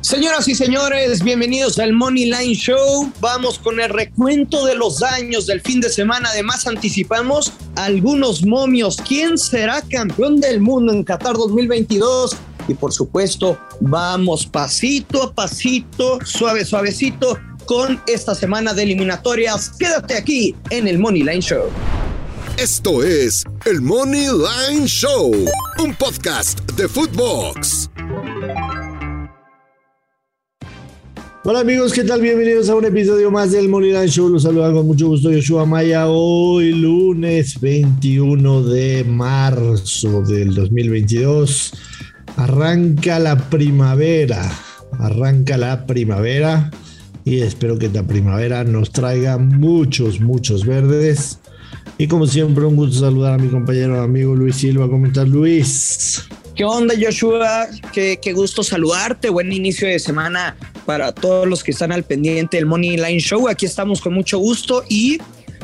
Señoras y señores, bienvenidos al Money Line Show. Vamos con el recuento de los daños del fin de semana. Además, anticipamos algunos momios. ¿Quién será campeón del mundo en Qatar 2022? Y por supuesto, vamos pasito a pasito, suave, suavecito, con esta semana de eliminatorias. Quédate aquí en el Money Line Show. Esto es el Money Line Show, un podcast de Footbox. Hola amigos, ¿qué tal? Bienvenidos a un episodio más del Moneyline Show. Los saluda con mucho gusto Yoshua Maya. Hoy lunes 21 de marzo del 2022. Arranca la primavera. Arranca la primavera. Y espero que esta primavera nos traiga muchos, muchos verdes. Y como siempre, un gusto saludar a mi compañero amigo Luis Silva. ¿Cómo estás, Luis? ¿Qué onda, Joshua? Qué, qué, gusto saludarte. Buen inicio de semana para todos los que están al pendiente del Money Line Show. Aquí estamos con mucho gusto y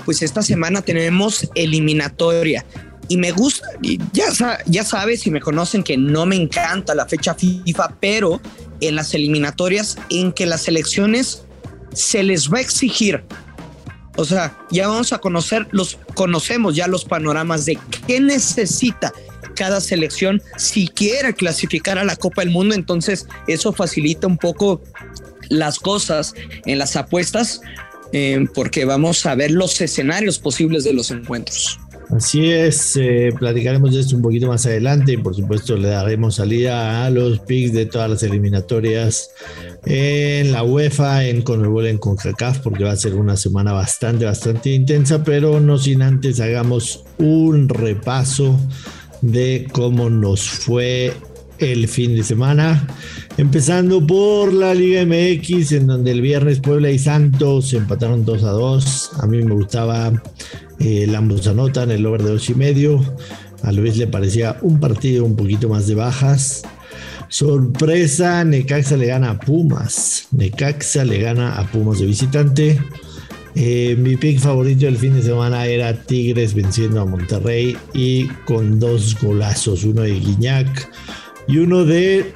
pues esta semana tenemos eliminatoria. Y me gusta, ya, ya sabes y me conocen que no me encanta la fecha FIFA, pero en las eliminatorias en que las selecciones se les va a exigir o sea, ya vamos a conocer los, conocemos ya los panoramas de qué necesita cada selección si quiere clasificar a la Copa del Mundo. Entonces, eso facilita un poco las cosas en las apuestas, eh, porque vamos a ver los escenarios posibles de los encuentros. Así es, eh, platicaremos de esto un poquito más adelante y por supuesto le daremos salida a los picks de todas las eliminatorias en la UEFA, en Conmebol, en CONCACAF, porque va a ser una semana bastante, bastante intensa, pero no sin antes hagamos un repaso de cómo nos fue el fin de semana. Empezando por la Liga MX, en donde el viernes Puebla y Santos empataron 2 a 2. A mí me gustaba eh, el ambos anotan, el over de 2 y medio. A Luis le parecía un partido un poquito más de bajas. Sorpresa, Necaxa le gana a Pumas. Necaxa le gana a Pumas de visitante. Eh, mi pick favorito del fin de semana era Tigres venciendo a Monterrey y con dos golazos, uno de Guiñac y uno de,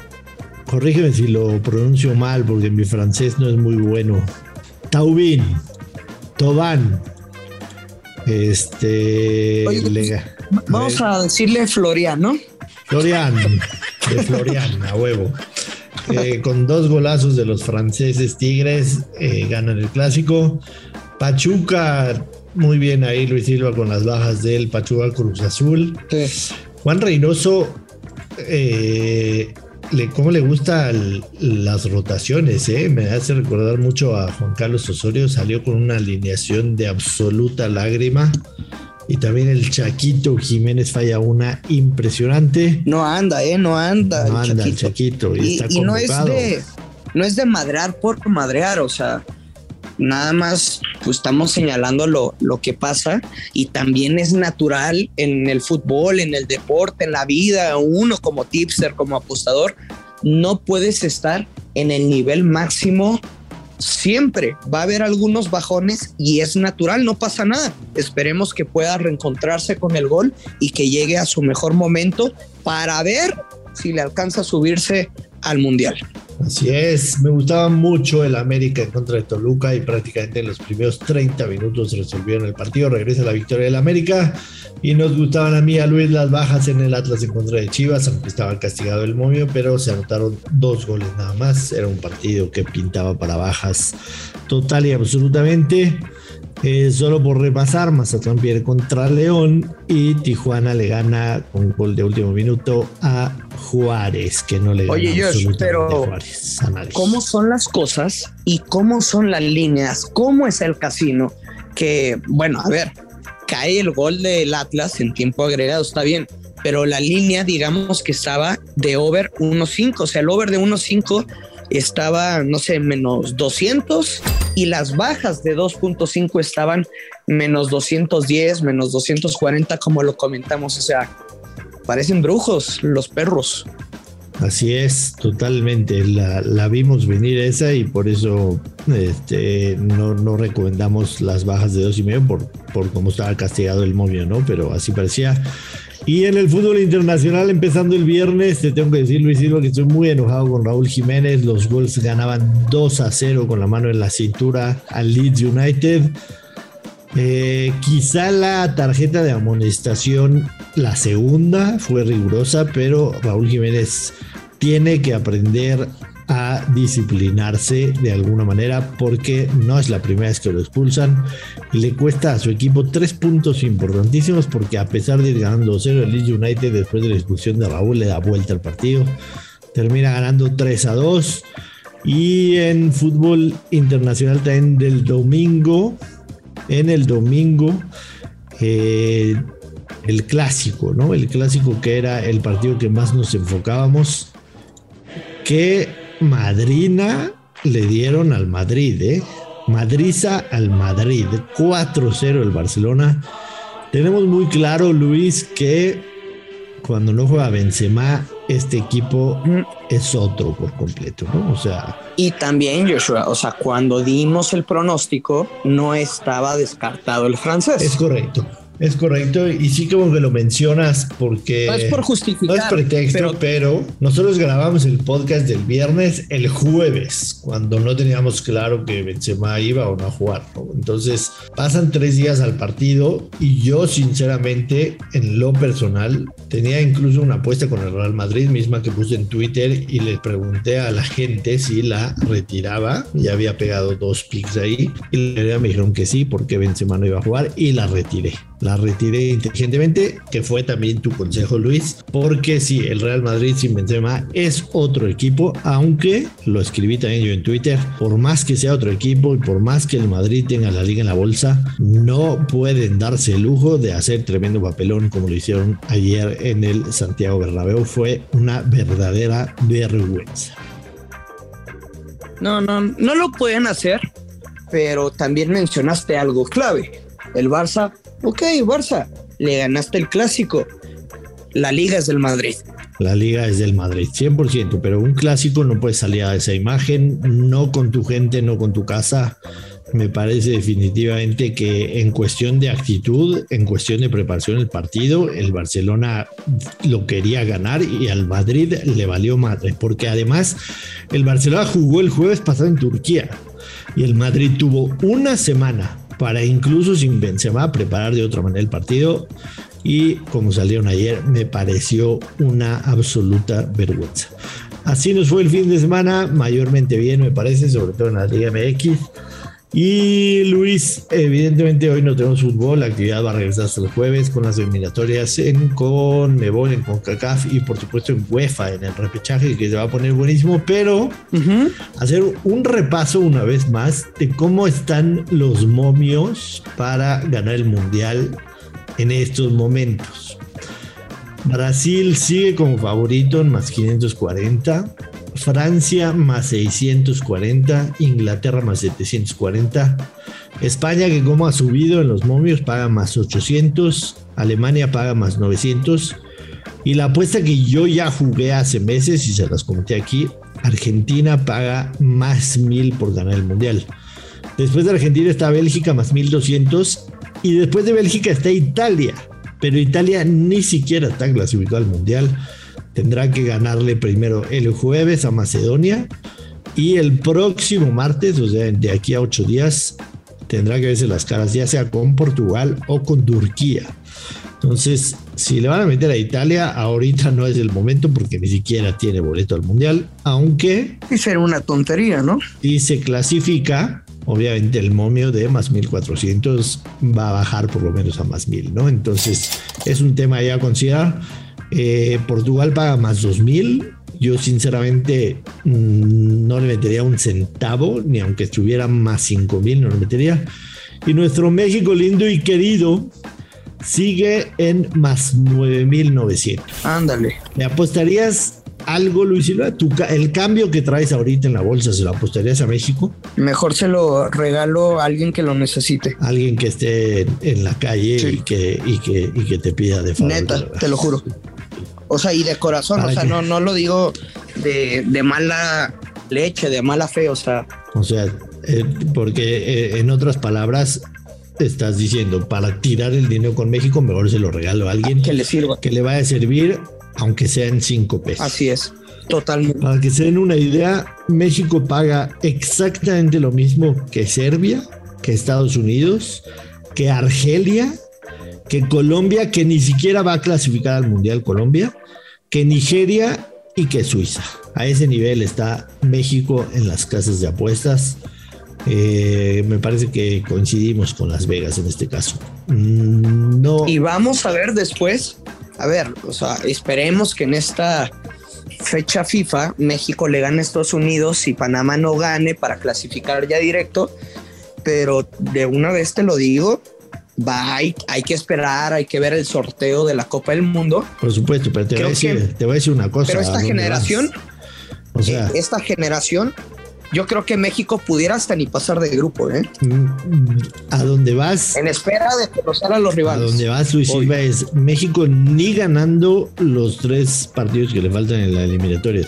corrígeme si lo pronuncio mal porque mi francés no es muy bueno, Taubin, Toban. Este. vamos a, decirle Florian, ¿no? Florian, de Florian, a huevo. Eh, con dos golazos de los franceses Tigres, eh, ganan el clásico. Pachuca, muy bien ahí Luis Silva con las bajas del Pachuca Cruz Azul. Juan Reynoso, eh, le, cómo le gustan las rotaciones, eh? me hace recordar mucho a Juan Carlos Osorio, salió con una alineación de absoluta lágrima. Y también el Chaquito Jiménez falla una impresionante. No anda, ¿eh? No anda. No anda el Chaquito. Y, y no, es de, no es de madrear por madrear, o sea, nada más pues estamos señalando lo, lo, que pasa y también es natural en el fútbol, en el deporte, en la vida, uno como tipster, como apostador, no puedes estar en el nivel máximo siempre. Va a haber algunos bajones y es natural, no pasa nada. Esperemos que pueda reencontrarse con el gol y que llegue a su mejor momento para ver si le alcanza a subirse al Mundial. Así es, me gustaba mucho el América en contra de Toluca y prácticamente en los primeros 30 minutos resolvieron el partido, regresa la victoria del América y nos gustaban a mí a Luis las bajas en el Atlas en contra de Chivas, aunque estaba castigado el momio, pero se anotaron dos goles nada más, era un partido que pintaba para bajas total y absolutamente. Eh, solo por repasar, Mazatlán pierde contra León y Tijuana le gana con gol de último minuto a Juárez, que no le gana Oye, pero Juárez ¿cómo son las cosas y cómo son las líneas? ¿Cómo es el casino? Que, bueno, a ver, cae el gol del Atlas en tiempo agregado, está bien, pero la línea, digamos que estaba de over 1.5, o sea, el over de 1.5 estaba, no sé, menos 200 y las bajas de 2.5 estaban menos 210, menos 240, como lo comentamos. O sea, parecen brujos los perros. Así es, totalmente. La, vimos venir esa y por eso este, no, no, recomendamos las bajas de dos y medio por, por cómo estaba castigado el momio, ¿no? Pero así parecía. Y en el fútbol internacional, empezando el viernes, te tengo que decir, Luis Silva, que estoy muy enojado con Raúl Jiménez. Los Wolves ganaban 2 a 0 con la mano en la cintura al Leeds United. Eh, quizá la tarjeta de amonestación, la segunda, fue rigurosa, pero Raúl Jiménez tiene que aprender a disciplinarse de alguna manera porque no es la primera vez que lo expulsan. Y le cuesta a su equipo tres puntos importantísimos porque a pesar de ir ganando 0 el Leeds United después de la expulsión de Raúl le da vuelta al partido. Termina ganando 3 a 2 y en fútbol internacional también del domingo en el domingo eh, el clásico, ¿no? El clásico que era el partido que más nos enfocábamos, que Madrina le dieron al Madrid, ¿eh? Madriza al Madrid, 4-0 el Barcelona. Tenemos muy claro, Luis, que cuando no juega Benzema, este equipo es otro por completo, ¿no? O sea. Y también, Joshua, o sea, cuando dimos el pronóstico, no estaba descartado el francés. Es correcto. Es correcto, y sí como que lo mencionas porque... No es por justificar. No es pretexto, pero... nosotros grabamos el podcast del viernes el jueves, cuando no teníamos claro que Benzema iba o no a jugar. Entonces pasan tres días al partido y yo sinceramente, en lo personal, tenía incluso una apuesta con el Real Madrid misma que puse en Twitter y le pregunté a la gente si la retiraba. Ya había pegado dos picks ahí y me dijeron que sí porque Benzema no iba a jugar y la retiré la retiré inteligentemente, que fue también tu consejo, Luis, porque sí, el Real Madrid sin Benzema es otro equipo, aunque lo escribí también yo en Twitter, por más que sea otro equipo y por más que el Madrid tenga la liga en la bolsa, no pueden darse el lujo de hacer tremendo papelón como lo hicieron ayer en el Santiago Bernabéu, fue una verdadera vergüenza. No, no, no lo pueden hacer, pero también mencionaste algo clave. El Barça Ok, Barça, le ganaste el clásico. La liga es del Madrid. La liga es del Madrid, 100%, pero un clásico no puede salir a esa imagen, no con tu gente, no con tu casa. Me parece definitivamente que en cuestión de actitud, en cuestión de preparación del partido, el Barcelona lo quería ganar y al Madrid le valió madre, porque además el Barcelona jugó el jueves pasado en Turquía y el Madrid tuvo una semana para incluso sin Benzema preparar de otra manera el partido y como salieron ayer me pareció una absoluta vergüenza. Así nos fue el fin de semana, mayormente bien me parece, sobre todo en la Liga MX. Y Luis, evidentemente hoy no tenemos fútbol, la actividad va a regresar hasta el jueves con las eliminatorias en Conmebol, en CONCACAF y por supuesto en UEFA, en el repechaje que se va a poner buenísimo, pero hacer un repaso una vez más de cómo están los momios para ganar el Mundial en estos momentos. Brasil sigue como favorito en más 540. Francia más 640, Inglaterra más 740, España que como ha subido en los momios paga más 800, Alemania paga más 900 y la apuesta que yo ya jugué hace meses y se las comenté aquí, Argentina paga más 1000 por ganar el mundial. Después de Argentina está Bélgica más 1200 y después de Bélgica está Italia, pero Italia ni siquiera está clasificado al mundial tendrá que ganarle primero el jueves a Macedonia y el próximo martes, o sea, de aquí a ocho días, tendrá que verse las caras, ya sea con Portugal o con Turquía. Entonces, si le van a meter a Italia, ahorita no es el momento porque ni siquiera tiene boleto al mundial, aunque. Y será una tontería, ¿no? Y se clasifica, obviamente el momio de más 1400 va a bajar por lo menos a más 1000, ¿no? Entonces, es un tema ya a considerar. Eh, Portugal paga más 2.000. Yo sinceramente mm, no le metería un centavo, ni aunque estuviera más 5.000, no le metería. Y nuestro México lindo y querido sigue en más 9.900. Ándale. ¿Le apostarías algo, Luis Silva? ¿El cambio que traes ahorita en la bolsa se lo apostarías a México? Mejor se lo regalo a alguien que lo necesite. Alguien que esté en la calle y, que, y, que, y que te pida de favor. Neta, te lo juro. O sea, y de corazón, o sea, no, no lo digo de, mala leche, de mala fe, o sea. O sea, eh, porque eh, en otras palabras, estás diciendo, para tirar el dinero con México, mejor se lo regalo a alguien que le sirva. Que le vaya a servir, aunque sea en cinco pesos. Así es, totalmente. Para que se den una idea, México paga exactamente lo mismo que Serbia, que Estados Unidos, que Argelia, que Colombia, que ni siquiera va a clasificar al Mundial Colombia, que Nigeria y que Suiza. A ese nivel está México en las casas de apuestas. Eh, me parece que coincidimos con Las Vegas en este caso. Mm, no. Y vamos a ver después, a ver, o sea, esperemos que en esta fecha FIFA México le gane a Estados Unidos y Panamá no gane para clasificar ya directo, pero de una vez te lo digo, va, hay, que esperar, hay que ver el sorteo de la Copa del Mundo. Por supuesto, pero te, voy a, decir, te voy a decir una cosa. Pero esta generación, o sea, eh, esta generación, yo creo que México pudiera hasta ni pasar de grupo, ¿eh? Mm, ¿A dónde vas? En espera de conocer a los rivales. A dónde vas, Luis Silva, es México ni ganando los tres partidos que le faltan en la eliminatoria,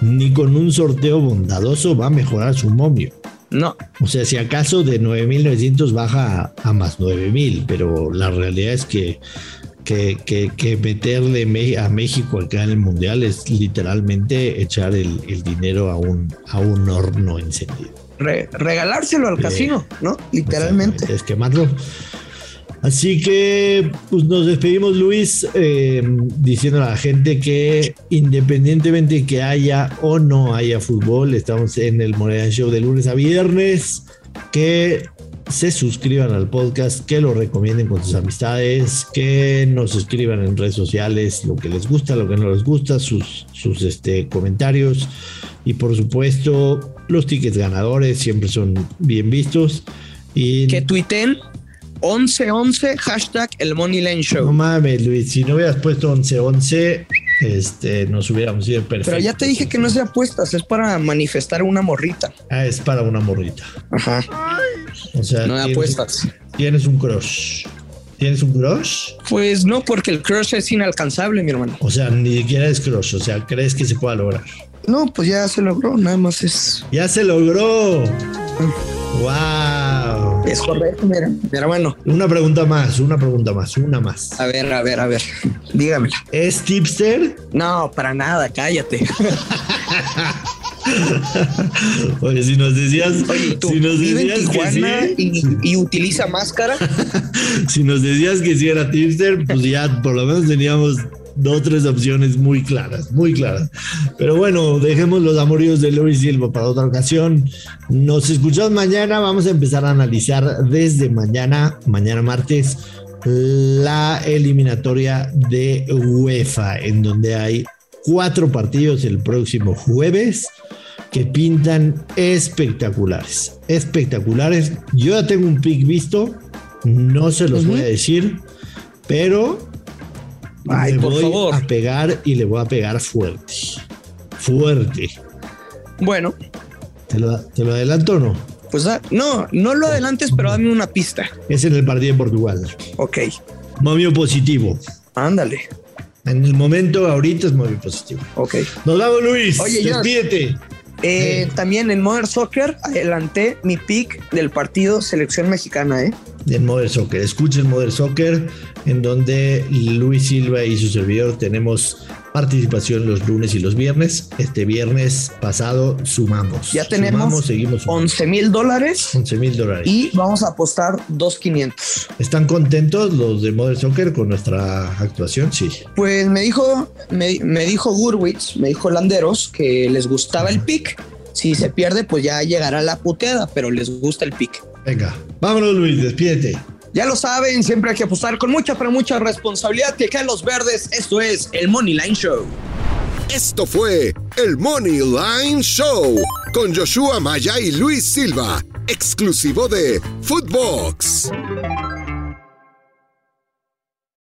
ni con un sorteo bondadoso va a mejorar su momio. No. O sea, si acaso de 9.900 baja a, más 9.000, pero la realidad es que, que, meterle a México acá en el Mundial es literalmente echar el, dinero a un, a un horno encendido. regalárselo al casino, ¿no? Literalmente. Es quemarlo. Así que pues nos despedimos Luis eh, diciendo a la gente que independientemente que haya o no haya fútbol, estamos en el Morena Show de lunes a viernes, que se suscriban al podcast, que lo recomienden con sus amistades, que nos escriban en redes sociales lo que les gusta, lo que no les gusta, sus, sus este, comentarios y por supuesto los tickets ganadores siempre son bien vistos. Y que tuiten 1111 hashtag el Money Show. No mames, Luis, si no hubieras puesto 1111, este, nos hubiéramos ido perfecto. Pero ya te dije que no sea apuestas, es para manifestar una morrita. Ah, es para una morrita. Ajá. O sea, no hay apuestas. Tienes un crush. ¿Tienes un crush? Pues no, porque el crush es inalcanzable, mi hermano. O sea, ni siquiera es crush, o sea, ¿crees que se pueda lograr? No, pues ya se logró, nada más es. ¡Ya se logró! ¡Wow! Es correcto, mira, mi hermano. Una pregunta más, una pregunta más, una más. A ver, a ver, a ver. Dígamela. ¿Es tipster? No, para nada, cállate. Oye, si nos decías. si nos decías que sí, y, utiliza máscara. si nos decías que sí era tipster, pues ya por lo menos teníamos dos, tres opciones muy claras, muy claras. Pero bueno, dejemos los amoríos de Luis Silva para otra ocasión. Nos escuchamos mañana. Vamos a empezar a analizar desde mañana, mañana martes, la eliminatoria de UEFA, en donde hay cuatro partidos el próximo jueves que pintan espectaculares, espectaculares. Yo ya tengo un pick visto, no se los voy a decir, pero Ay, por voy favor. a pegar y le voy a pegar fuerte. Fuerte. Bueno. ¿Te lo, te lo adelanto o no? Pues ah, no, no lo adelantes, pero dame una pista. Es en el partido de Portugal. Ok. Movimiento positivo. Ándale. En el momento, ahorita es muy positivo. Ok. Nos vamos, Luis. Oye, Despídete. Eh, también en Modern Soccer adelanté mi pick del partido selección mexicana, ¿eh? En Modern Soccer. Escuchen Modern Soccer, en donde Luis Silva y su servidor tenemos participación los lunes y los viernes. Este viernes pasado sumamos. Ya tenemos seguimos 11 mil dólares. 11 mil dólares. Y vamos a apostar 2,500. ¿Están contentos los de Modern Soccer con nuestra actuación? Sí. Pues me dijo, me, dijo Gurwitz, me dijo Landeros que les gustaba el pick. Si se pierde, pues ya llegará la puteada, pero les gusta el pick. Venga, vámonos Luis, despídete. Ya lo saben, siempre hay que apostar con mucha, pero mucha responsabilidad que caen los verdes. Esto es el Money Line Show. Esto fue el Money Line Show con Joshua Maya y Luis Silva, exclusivo de Footbox.